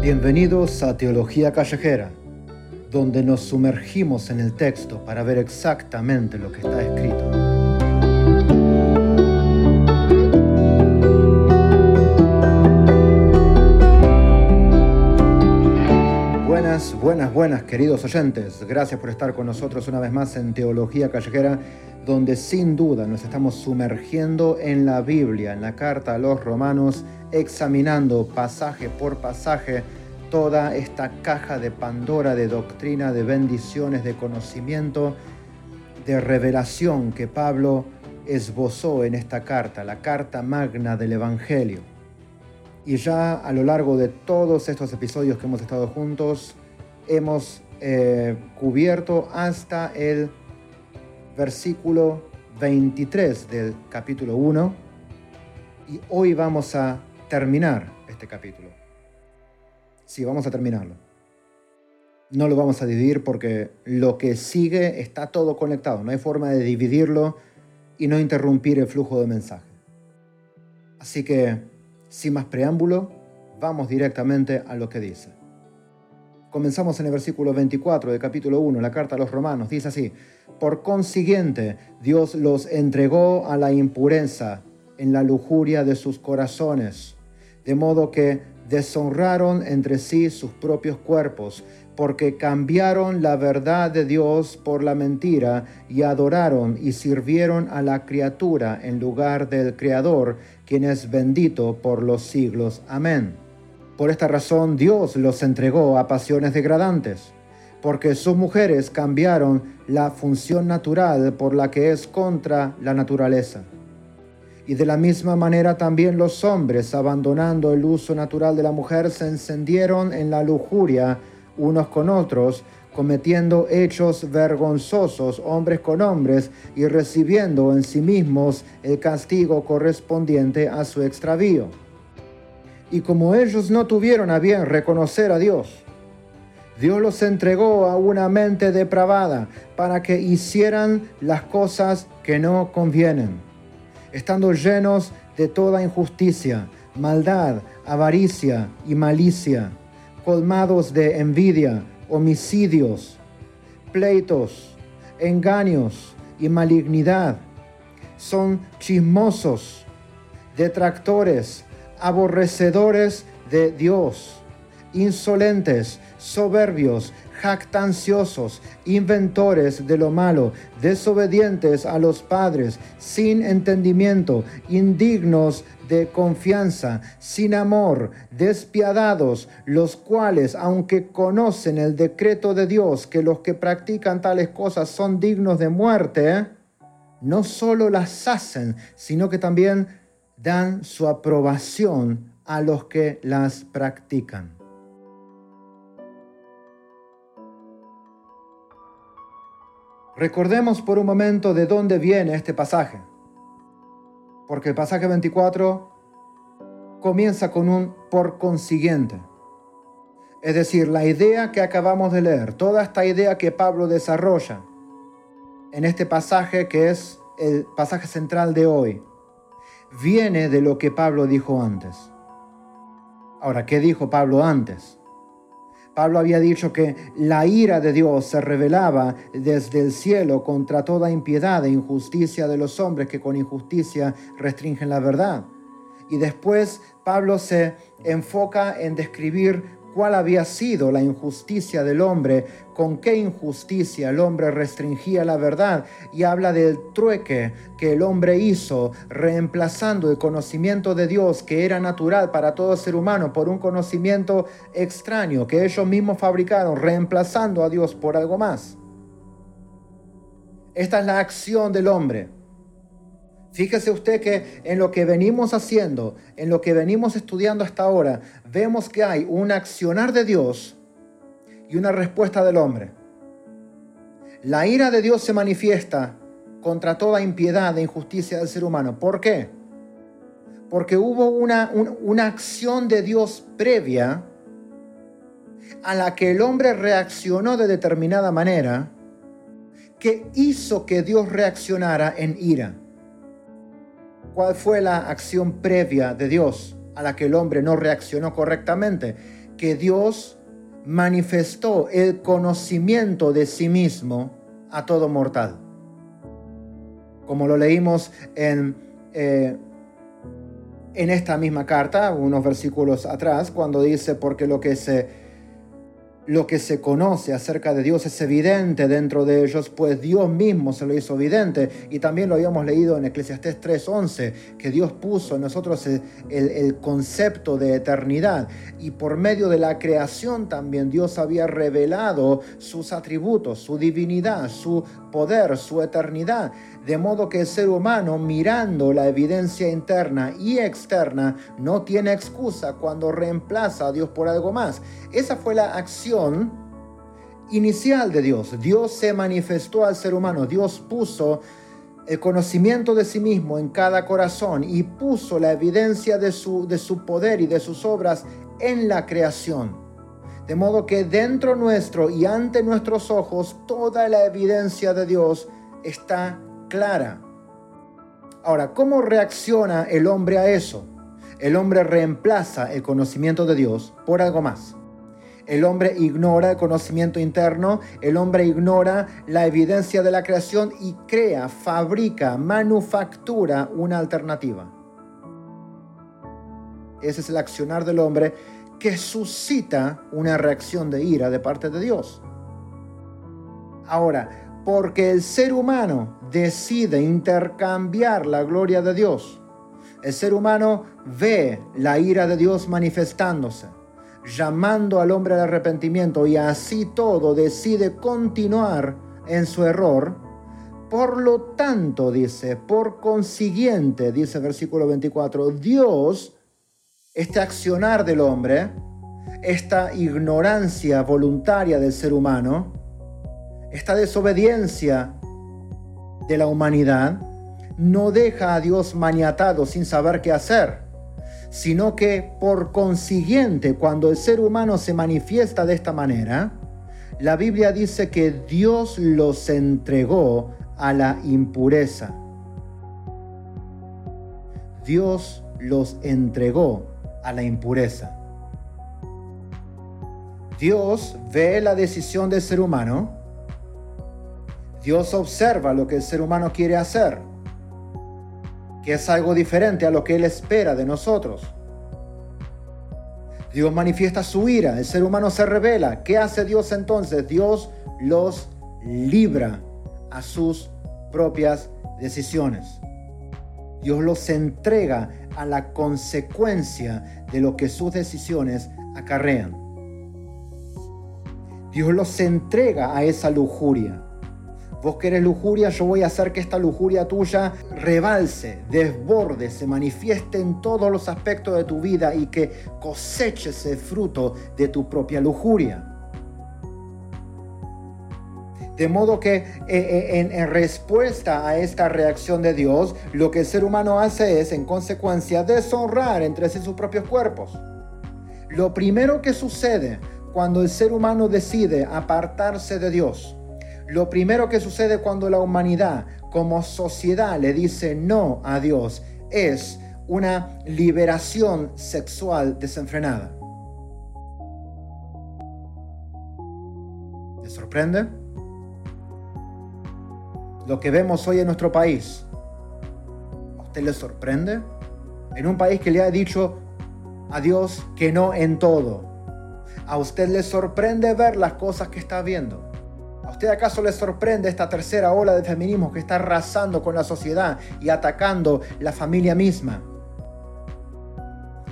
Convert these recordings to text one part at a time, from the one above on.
Bienvenidos a Teología Callejera, donde nos sumergimos en el texto para ver exactamente lo que está escrito. Buenas, buenas, queridos oyentes. Gracias por estar con nosotros una vez más en Teología Callejera, donde sin duda nos estamos sumergiendo en la Biblia, en la carta a los romanos, examinando pasaje por pasaje toda esta caja de Pandora de doctrina, de bendiciones, de conocimiento, de revelación que Pablo esbozó en esta carta, la carta magna del Evangelio. Y ya a lo largo de todos estos episodios que hemos estado juntos, hemos eh, cubierto hasta el versículo 23 del capítulo 1 y hoy vamos a terminar este capítulo. Sí, vamos a terminarlo. No lo vamos a dividir porque lo que sigue está todo conectado. No hay forma de dividirlo y no interrumpir el flujo de mensaje. Así que, sin más preámbulo, vamos directamente a lo que dice. Comenzamos en el versículo 24 del capítulo 1, la carta a los romanos. Dice así, por consiguiente, Dios los entregó a la impureza en la lujuria de sus corazones, de modo que deshonraron entre sí sus propios cuerpos, porque cambiaron la verdad de Dios por la mentira y adoraron y sirvieron a la criatura en lugar del Creador, quien es bendito por los siglos. Amén. Por esta razón Dios los entregó a pasiones degradantes, porque sus mujeres cambiaron la función natural por la que es contra la naturaleza y de la misma manera también los hombres, abandonando el uso natural de la mujer, se encendieron en la lujuria unos con otros, cometiendo hechos vergonzosos hombres con hombres y recibiendo en sí mismos el castigo correspondiente a su extravío. Y como ellos no tuvieron a bien reconocer a Dios, Dios los entregó a una mente depravada para que hicieran las cosas que no convienen estando llenos de toda injusticia, maldad, avaricia y malicia, colmados de envidia, homicidios, pleitos, engaños y malignidad. Son chismosos, detractores, aborrecedores de Dios, insolentes, soberbios, jactanciosos, inventores de lo malo, desobedientes a los padres, sin entendimiento, indignos de confianza, sin amor, despiadados, los cuales, aunque conocen el decreto de Dios, que los que practican tales cosas son dignos de muerte, no solo las hacen, sino que también dan su aprobación a los que las practican. Recordemos por un momento de dónde viene este pasaje. Porque el pasaje 24 comienza con un por consiguiente. Es decir, la idea que acabamos de leer, toda esta idea que Pablo desarrolla en este pasaje que es el pasaje central de hoy, viene de lo que Pablo dijo antes. Ahora, ¿qué dijo Pablo antes? Pablo había dicho que la ira de Dios se revelaba desde el cielo contra toda impiedad e injusticia de los hombres que con injusticia restringen la verdad. Y después Pablo se enfoca en describir cuál había sido la injusticia del hombre, con qué injusticia el hombre restringía la verdad y habla del trueque que el hombre hizo reemplazando el conocimiento de Dios que era natural para todo ser humano por un conocimiento extraño que ellos mismos fabricaron, reemplazando a Dios por algo más. Esta es la acción del hombre Fíjese usted que en lo que venimos haciendo, en lo que venimos estudiando hasta ahora, vemos que hay un accionar de Dios y una respuesta del hombre. La ira de Dios se manifiesta contra toda impiedad e injusticia del ser humano. ¿Por qué? porque hubo una, una acción de Dios previa a la que el hombre reaccionó de determinada manera que hizo que Dios reaccionara en ira. ¿Cuál fue la acción previa de Dios a la que el hombre no reaccionó correctamente? Que Dios manifestó el conocimiento de sí mismo a todo mortal. Como lo leímos en, eh, en esta misma carta, unos versículos atrás, cuando dice, porque lo que se lo que se conoce acerca de Dios es evidente dentro de ellos, pues Dios mismo se lo hizo evidente. Y también lo habíamos leído en Eclesiastés 3:11, que Dios puso en nosotros el, el, concepto de eternidad. Y por medio de la creación también Dios había revelado sus atributos, su divinidad, su poder, su eternidad. De modo que el ser humano, mirando la evidencia interna y externa, no tiene excusa cuando reemplaza a Dios por algo más. Esa fue la acción inicial de Dios. Dios se manifestó al ser humano, Dios puso el conocimiento de sí mismo en cada corazón y puso la evidencia de su, de su poder y de sus obras en la creación. De modo que dentro nuestro y ante nuestros ojos toda la evidencia de Dios está clara. Ahora, ¿cómo reacciona el hombre a eso? El hombre reemplaza el conocimiento de Dios por algo más. El hombre ignora el conocimiento interno, el hombre ignora la evidencia de la creación y crea, fabrica, manufactura una alternativa. Ese es el accionar del hombre que suscita una reacción de ira de parte de Dios. Ahora, porque el ser humano decide intercambiar la gloria de Dios. El ser humano ve la ira de Dios manifestándose, llamando al hombre al arrepentimiento y así todo decide continuar en su error. Por lo tanto, dice, por consiguiente, dice el versículo 24, Dios, este accionar del hombre, esta ignorancia voluntaria del ser humano, esta desobediencia de la humanidad no deja a Dios maniatado sin saber qué hacer, sino que por consiguiente cuando el ser humano se manifiesta de esta manera, la Biblia dice que Dios los entregó a la impureza. Dios los entregó a la impureza. Dios ve la decisión del ser humano Dios observa lo que el ser humano quiere hacer, que es algo diferente a lo que Él espera de nosotros. Dios manifiesta su ira, el ser humano se revela. ¿Qué hace Dios entonces? Dios los libra a sus propias decisiones. Dios los entrega a la consecuencia de lo que sus decisiones acarrean. Dios los entrega a esa lujuria. Vos querés lujuria, yo voy a hacer que esta lujuria tuya rebalse, desborde, se manifieste en todos los aspectos de tu vida y que coseches el fruto de tu propia lujuria. De modo que eh, eh, en, en, respuesta a esta reacción de Dios, lo que el ser humano hace es, en consecuencia, deshonrar entre sí sus propios cuerpos. Lo primero que sucede cuando el ser humano decide apartarse de Dios, lo primero que sucede cuando la humanidad como sociedad le dice no a Dios es una liberación sexual desenfrenada. ¿Te sorprende? Lo que vemos hoy en nuestro país, ¿a usted le sorprende? En un país que le ha dicho a Dios que no en todo. ¿A usted le sorprende ver las cosas que está viendo? ¿A usted acaso le sorprende esta tercera ola de feminismo que está arrasando con la sociedad y atacando la familia misma?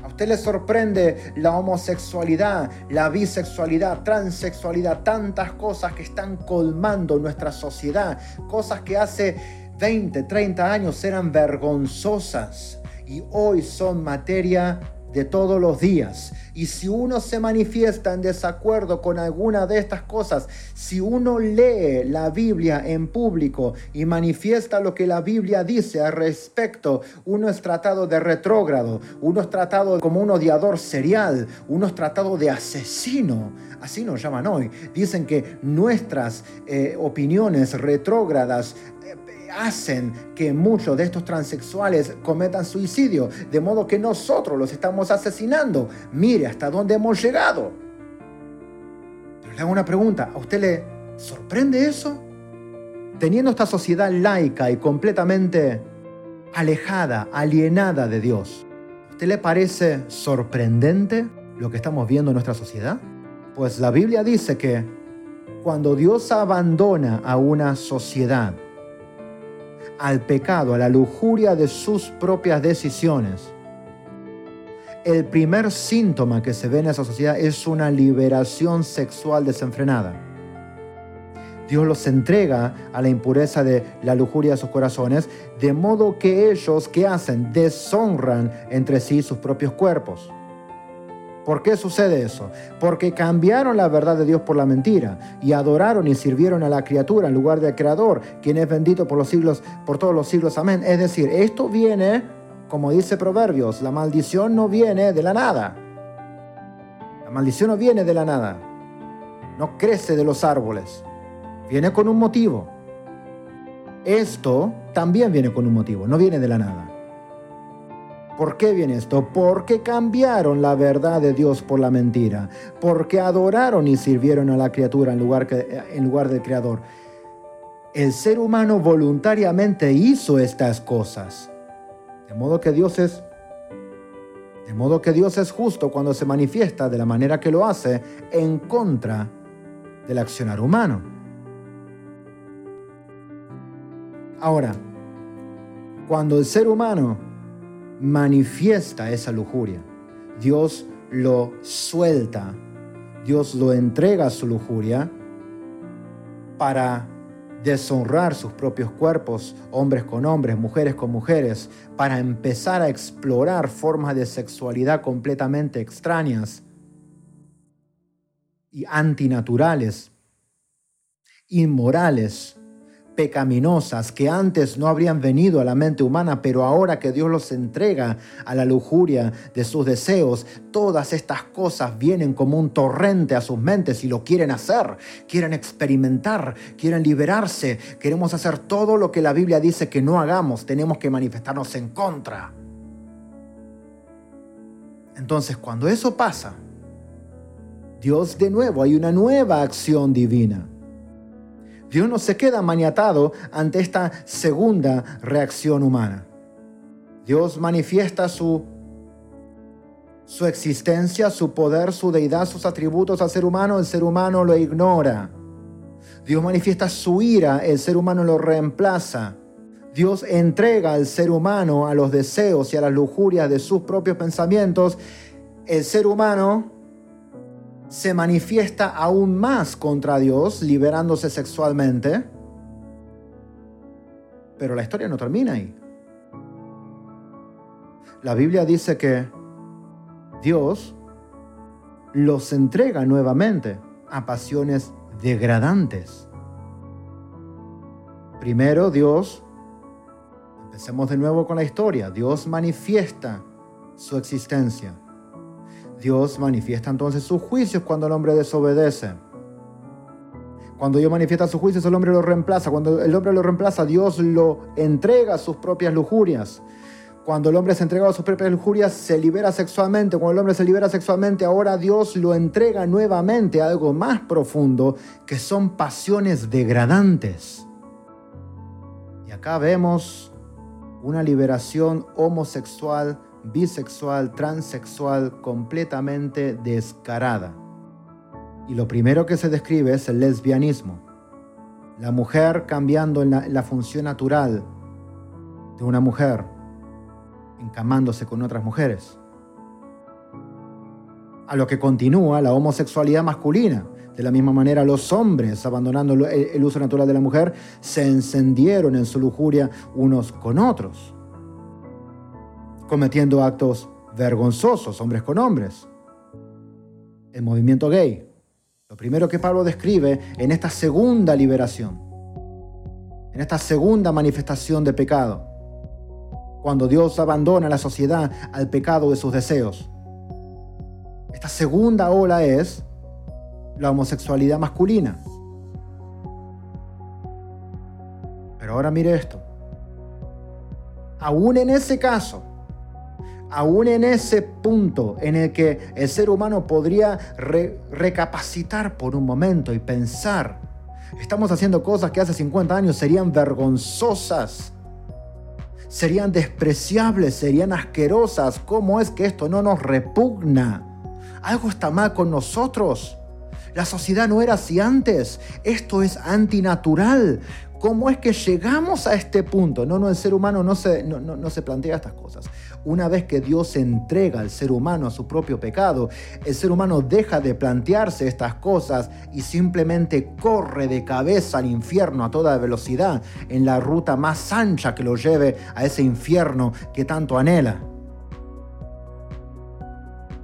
¿A usted le sorprende la homosexualidad, la bisexualidad, transexualidad, tantas cosas que están colmando nuestra sociedad? Cosas que hace 20, 30 años eran vergonzosas y hoy son materia de todos los días. Y si uno se manifiesta en desacuerdo con alguna de estas cosas, si uno lee la Biblia en público y manifiesta lo que la Biblia dice al respecto, uno es tratado de retrógrado, uno es tratado como un odiador serial, uno es tratado de asesino. Así nos llaman hoy. Dicen que nuestras eh, opiniones retrógradas hacen que muchos de estos transexuales cometan suicidio, de modo que nosotros los estamos asesinando. Mire hasta dónde hemos llegado. Pero le hago una pregunta, ¿a usted le sorprende eso? Teniendo esta sociedad laica y completamente alejada, alienada de Dios, ¿a usted le parece sorprendente lo que estamos viendo en nuestra sociedad? Pues la Biblia dice que cuando Dios abandona a una sociedad, al pecado, a la lujuria de sus propias decisiones. El primer síntoma que se ve en esa sociedad es una liberación sexual desenfrenada. Dios los entrega a la impureza de la lujuria de sus corazones, de modo que ellos, ¿qué hacen? Deshonran entre sí sus propios cuerpos. ¿Por qué sucede eso? Porque cambiaron la verdad de Dios por la mentira y adoraron y sirvieron a la criatura en lugar del creador, quien es bendito por los siglos, por todos los siglos. Amén. Es decir, esto viene, como dice Proverbios, la maldición no viene de la nada. La maldición no viene de la nada. No crece de los árboles. Viene con un motivo. Esto también viene con un motivo, no viene de la nada. ¿Por qué viene esto? Porque cambiaron la verdad de Dios por la mentira. Porque adoraron y sirvieron a la criatura en lugar, en lugar del Creador. El ser humano voluntariamente hizo estas cosas. De modo que Dios es de modo que Dios es justo cuando se manifiesta de la manera que lo hace en contra del accionar humano. Ahora, cuando el ser humano manifiesta esa lujuria. Dios lo suelta, Dios lo entrega a su lujuria para deshonrar sus propios cuerpos, hombres con hombres, mujeres con mujeres, para empezar a explorar formas de sexualidad completamente extrañas y antinaturales, inmorales, pecaminosas que antes no habrían venido a la mente humana, pero ahora que Dios los entrega a la lujuria de sus deseos, todas estas cosas vienen como un torrente a sus mentes y lo quieren hacer, quieren experimentar, quieren liberarse, queremos hacer todo lo que la Biblia dice que no hagamos, tenemos que manifestarnos en contra. Entonces, cuando eso pasa, Dios de nuevo, hay una nueva acción divina Dios no se queda maniatado ante esta segunda reacción humana. Dios manifiesta su, su existencia, su poder, su deidad, sus atributos al ser humano, el ser humano lo ignora. Dios manifiesta su ira, el ser humano lo reemplaza. Dios entrega al ser humano a los deseos y a las lujurias de sus propios pensamientos. El ser humano se manifiesta aún más contra Dios, liberándose sexualmente. Pero la historia no termina ahí. La Biblia dice que Dios los entrega nuevamente a pasiones degradantes. Primero Dios, empecemos de nuevo con la historia, Dios manifiesta su existencia. Dios manifiesta entonces sus juicios cuando el hombre desobedece. Cuando Dios manifiesta sus juicios, el hombre lo reemplaza. Cuando el hombre lo reemplaza, Dios lo entrega a sus propias lujurias. Cuando el hombre se entrega a sus propias lujurias, se libera sexualmente. Cuando el hombre se libera sexualmente, ahora Dios lo entrega nuevamente a algo más profundo, que son pasiones degradantes. Y acá vemos una liberación homosexual bisexual, transexual, completamente descarada. Y lo primero que se describe es el lesbianismo. La mujer cambiando en la, función natural de una mujer, encamándose con otras mujeres. A lo que continúa la homosexualidad masculina. De la misma manera, los hombres, abandonando el uso natural de la mujer, se encendieron en su lujuria unos con otros cometiendo actos vergonzosos, hombres con hombres. El movimiento gay. Lo primero que Pablo describe en esta segunda liberación, en esta segunda manifestación de pecado, cuando Dios abandona la sociedad al pecado de sus deseos. Esta segunda ola es la homosexualidad masculina. Pero ahora mire esto. Aún en ese caso, aún en ese punto en el que el ser humano podría recapacitar por un momento y pensar, estamos haciendo cosas que hace 50 años serían vergonzosas, serían despreciables, serían asquerosas. ¿Cómo es que esto no nos repugna? Algo está mal con nosotros. La sociedad no era así antes. Esto es antinatural. ¿Cómo es que llegamos a este punto? No, no, el ser humano no se, no, se plantea estas cosas. Una vez que Dios entrega al ser humano a su propio pecado, el ser humano deja de plantearse estas cosas y simplemente corre de cabeza al infierno a toda velocidad en la ruta más ancha que lo lleve a ese infierno que tanto anhela.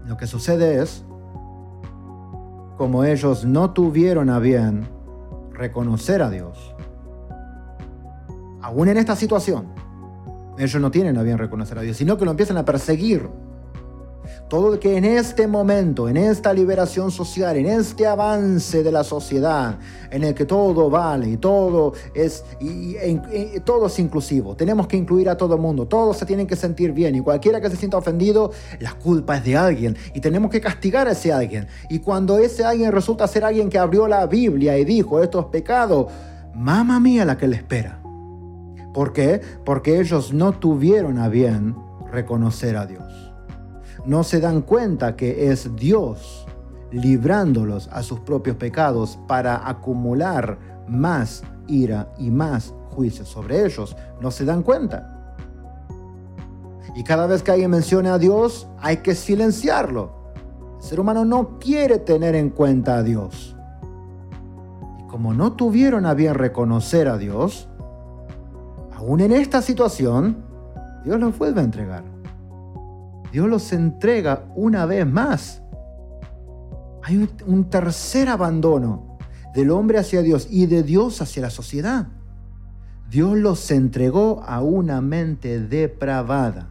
Lo que sucede es, como ellos no tuvieron a bien reconocer a Dios, aún en esta situación, ellos no tienen a bien reconocer a Dios, sino que lo empiezan a perseguir. Todo que en este momento, en esta liberación social, en este avance de la sociedad, en el que todo vale y todo es, y, todo es inclusivo, tenemos que incluir a todo el mundo, todos se tienen que sentir bien y cualquiera que se sienta ofendido, la culpa es de alguien y tenemos que castigar a ese alguien. Y cuando ese alguien resulta ser alguien que abrió la Biblia y dijo esto es pecado, mamá mía la que le espera. ¿Por qué? Porque ellos no tuvieron a bien reconocer a Dios. No se dan cuenta que es Dios librándolos a sus propios pecados para acumular más ira y más juicio sobre ellos. No se dan cuenta. Y cada vez que alguien menciona a Dios, hay que silenciarlo. El ser humano no quiere tener en cuenta a Dios. Y como no tuvieron a bien reconocer a Dios, aún en esta situación, Dios los vuelve a entregar. Dios los entrega una vez más. Hay un, tercer abandono del hombre hacia Dios y de Dios hacia la sociedad. Dios los entregó a una mente depravada.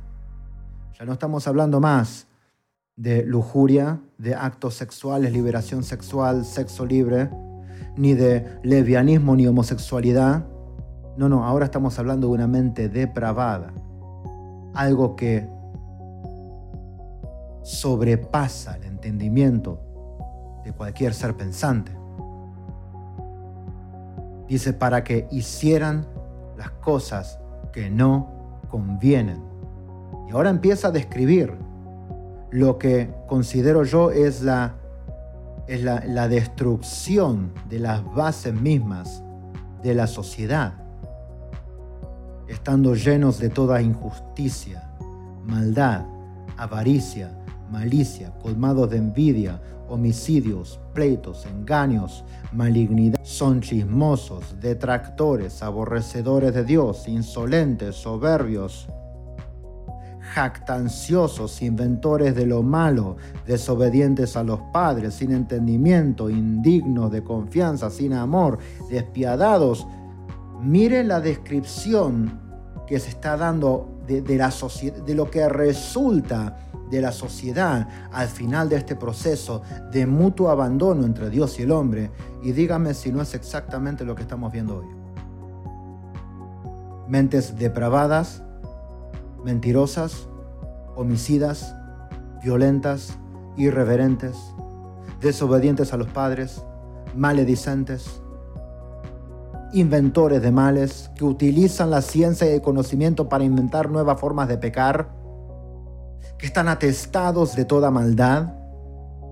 Ya no estamos hablando más de lujuria, de actos sexuales, liberación sexual, sexo libre, ni de lesbianismo ni homosexualidad, no, no, ahora estamos hablando de una mente depravada. Algo que sobrepasa el entendimiento de cualquier ser pensante. Dice, para que hicieran las cosas que no convienen. Y ahora empieza a describir lo que considero yo es la, es la, la destrucción de las bases mismas de la sociedad estando llenos de toda injusticia, maldad, avaricia, malicia, colmados de envidia, homicidios, pleitos, engaños, malignidad. Son chismosos, detractores, aborrecedores de Dios, insolentes, soberbios, jactanciosos, inventores de lo malo, desobedientes a los padres, sin entendimiento, indignos de confianza, sin amor, despiadados. Mire la descripción que se está dando de, de lo que resulta de la sociedad al final de este proceso de mutuo abandono entre Dios y el hombre. Y dígame si no es exactamente lo que estamos viendo hoy. Mentes depravadas, mentirosas, homicidas, violentas, irreverentes, desobedientes a los padres, maledicentes, inventores de males que utilizan la ciencia y el conocimiento para inventar nuevas formas de pecar, que están atestados de toda maldad,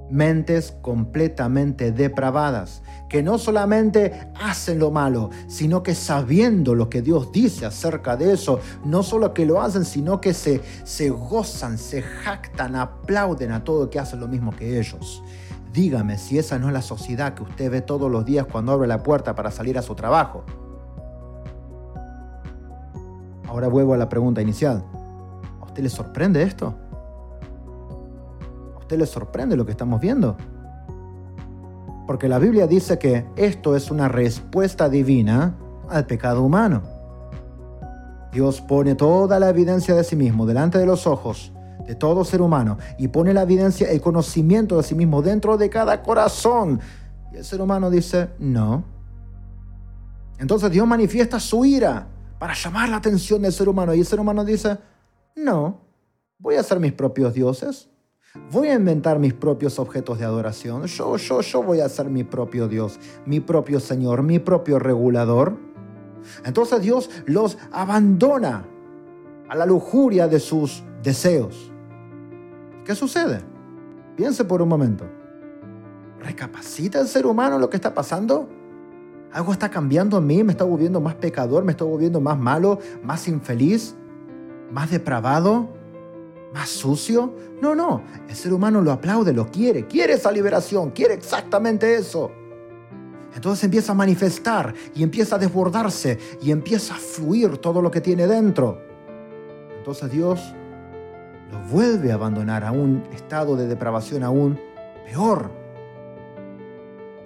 mentes completamente depravadas, que no solamente hacen lo malo, sino que sabiendo lo que Dios dice acerca de eso, no solo que lo hacen, sino que se, se gozan, se jactan, aplauden a todo que hacen lo mismo que ellos. Dígame si esa no es la sociedad que usted ve todos los días cuando abre la puerta para salir a su trabajo. Ahora vuelvo a la pregunta inicial. ¿A usted le sorprende esto? usted le sorprende lo que estamos viendo? Porque la Biblia dice que esto es una respuesta divina al pecado humano. Dios pone toda la evidencia de sí mismo delante de los ojos de todo ser humano y pone la evidencia, el conocimiento de sí mismo dentro de cada corazón. Y el ser humano dice, no. Entonces Dios manifiesta su ira para llamar la atención del ser humano y el ser humano dice, no, voy a hacer mis propios dioses. Voy a inventar mis propios objetos de adoración. Yo, yo, yo voy a ser mi propio Dios, mi propio Señor, mi propio regulador. Entonces Dios los abandona a la lujuria de sus deseos. ¿Qué sucede? Piense por un momento. ¿Recapacita el ser humano lo que está pasando? ¿Algo está cambiando en mí? ¿Me está volviendo más pecador? ¿Me está volviendo más malo? ¿Más infeliz? ¿Más depravado? ¿Más sucio? No, no. El ser humano lo aplaude, lo quiere. Quiere esa liberación. Quiere exactamente eso. Entonces empieza a manifestar y empieza a desbordarse y empieza a fluir todo lo que tiene dentro. Entonces Dios lo vuelve a abandonar a un estado de depravación aún peor.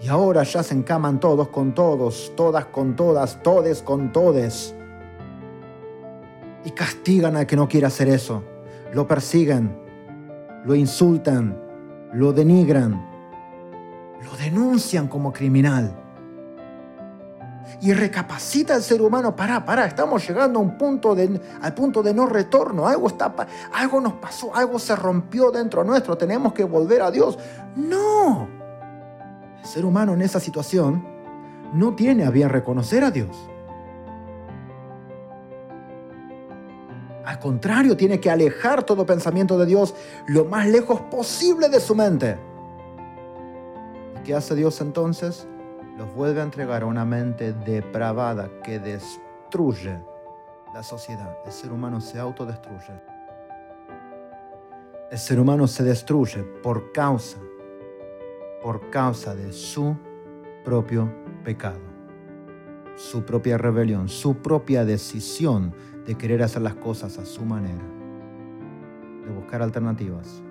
Y ahora ya se encaman todos con todos, todas con todas, todes con todes. Y castigan al que no quiere hacer eso. Lo persiguen, lo insultan, lo denigran, lo denuncian como criminal. Y recapacita el ser humano, para, para, estamos llegando a un punto de, al punto de no retorno, algo, está, algo nos pasó, algo se rompió dentro nuestro, tenemos que volver a Dios. No, el ser humano en esa situación no tiene a bien reconocer a Dios. Al contrario, tiene que alejar todo pensamiento de Dios lo más lejos posible de su mente. ¿Qué hace Dios entonces? Los vuelve a entregar a una mente depravada que destruye la sociedad. El ser humano se autodestruye. El ser humano se destruye por causa, por causa de su propio pecado, su propia rebelión, su propia decisión de querer hacer las cosas a su manera, de buscar alternativas.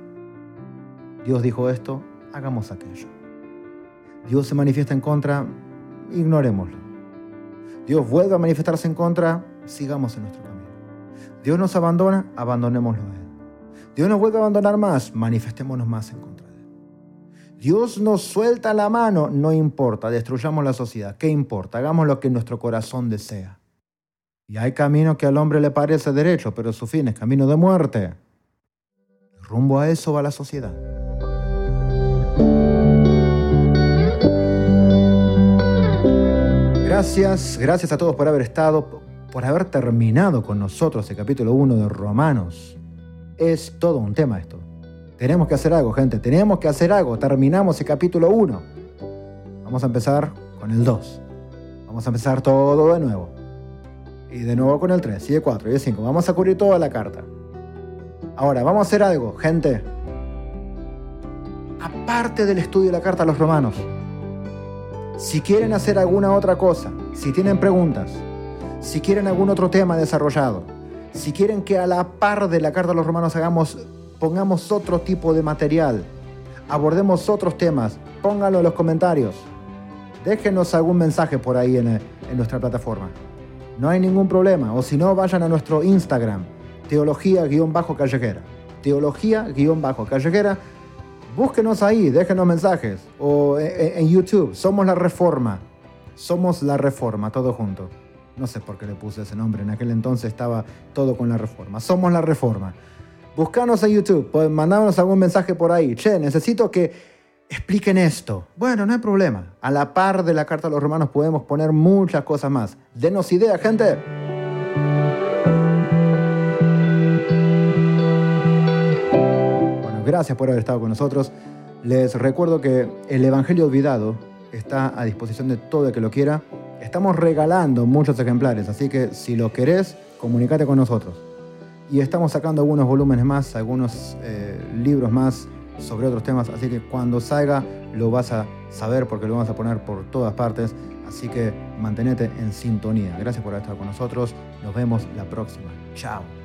Dios dijo esto, hagamos aquello. Dios se manifiesta en contra, ignorémoslo. Dios vuelve a manifestarse en contra, sigamos en nuestro camino. Dios nos abandona, abandonémoslo a Él. Dios nos vuelve a abandonar más, manifestémonos más en contra de Él. Dios nos suelta la mano, no importa, destruyamos la sociedad, ¿qué importa? Hagamos lo que nuestro corazón desea. Y hay camino que al hombre le parece derecho, pero su fin es camino de muerte. Rumbo a eso va la sociedad. Gracias, gracias a todos por haber estado, por haber terminado con nosotros el capítulo 1 de Romanos. Es todo un tema esto. Tenemos que hacer algo, gente, tenemos que hacer algo. Terminamos el capítulo 1. Vamos a empezar con el 2. Vamos a empezar todo de nuevo. Y de nuevo con el 3, y el 4, y el 5. Vamos a cubrir toda la carta. Ahora, vamos a hacer algo, gente. Aparte del estudio de la carta a los romanos, si quieren hacer alguna otra cosa, si tienen preguntas, si quieren algún otro tema desarrollado, si quieren que a la par de la carta a los romanos hagamos, pongamos otro tipo de material, abordemos otros temas, pónganlo en los comentarios. Déjenos algún mensaje por ahí en, nuestra plataforma. No hay ningún problema. O si no, vayan a nuestro Instagram, teología-callejera. Teología-callejera Búsquenos ahí, déjenos mensajes. O en, YouTube, Somos la Reforma. Somos la Reforma, todo junto. No sé por qué le puse ese nombre, en aquel entonces estaba todo con la Reforma. Somos la Reforma. Búscanos en YouTube, mandarnos algún mensaje por ahí. Che, necesito que expliquen esto. Bueno, no hay problema. A la par de la carta a los romanos podemos poner muchas cosas más. Denos idea, gente. Gracias por haber estado con nosotros. Les recuerdo que el Evangelio Olvidado está a disposición de todo el que lo quiera. Estamos regalando muchos ejemplares, así que si lo querés, comunícate con nosotros. Y estamos sacando algunos volúmenes más, algunos eh, libros más sobre otros temas, así que cuando salga lo vas a saber porque lo vamos a poner por todas partes. Así que mantenete en sintonía. Gracias por haber estado con nosotros. Nos vemos la próxima. Chao.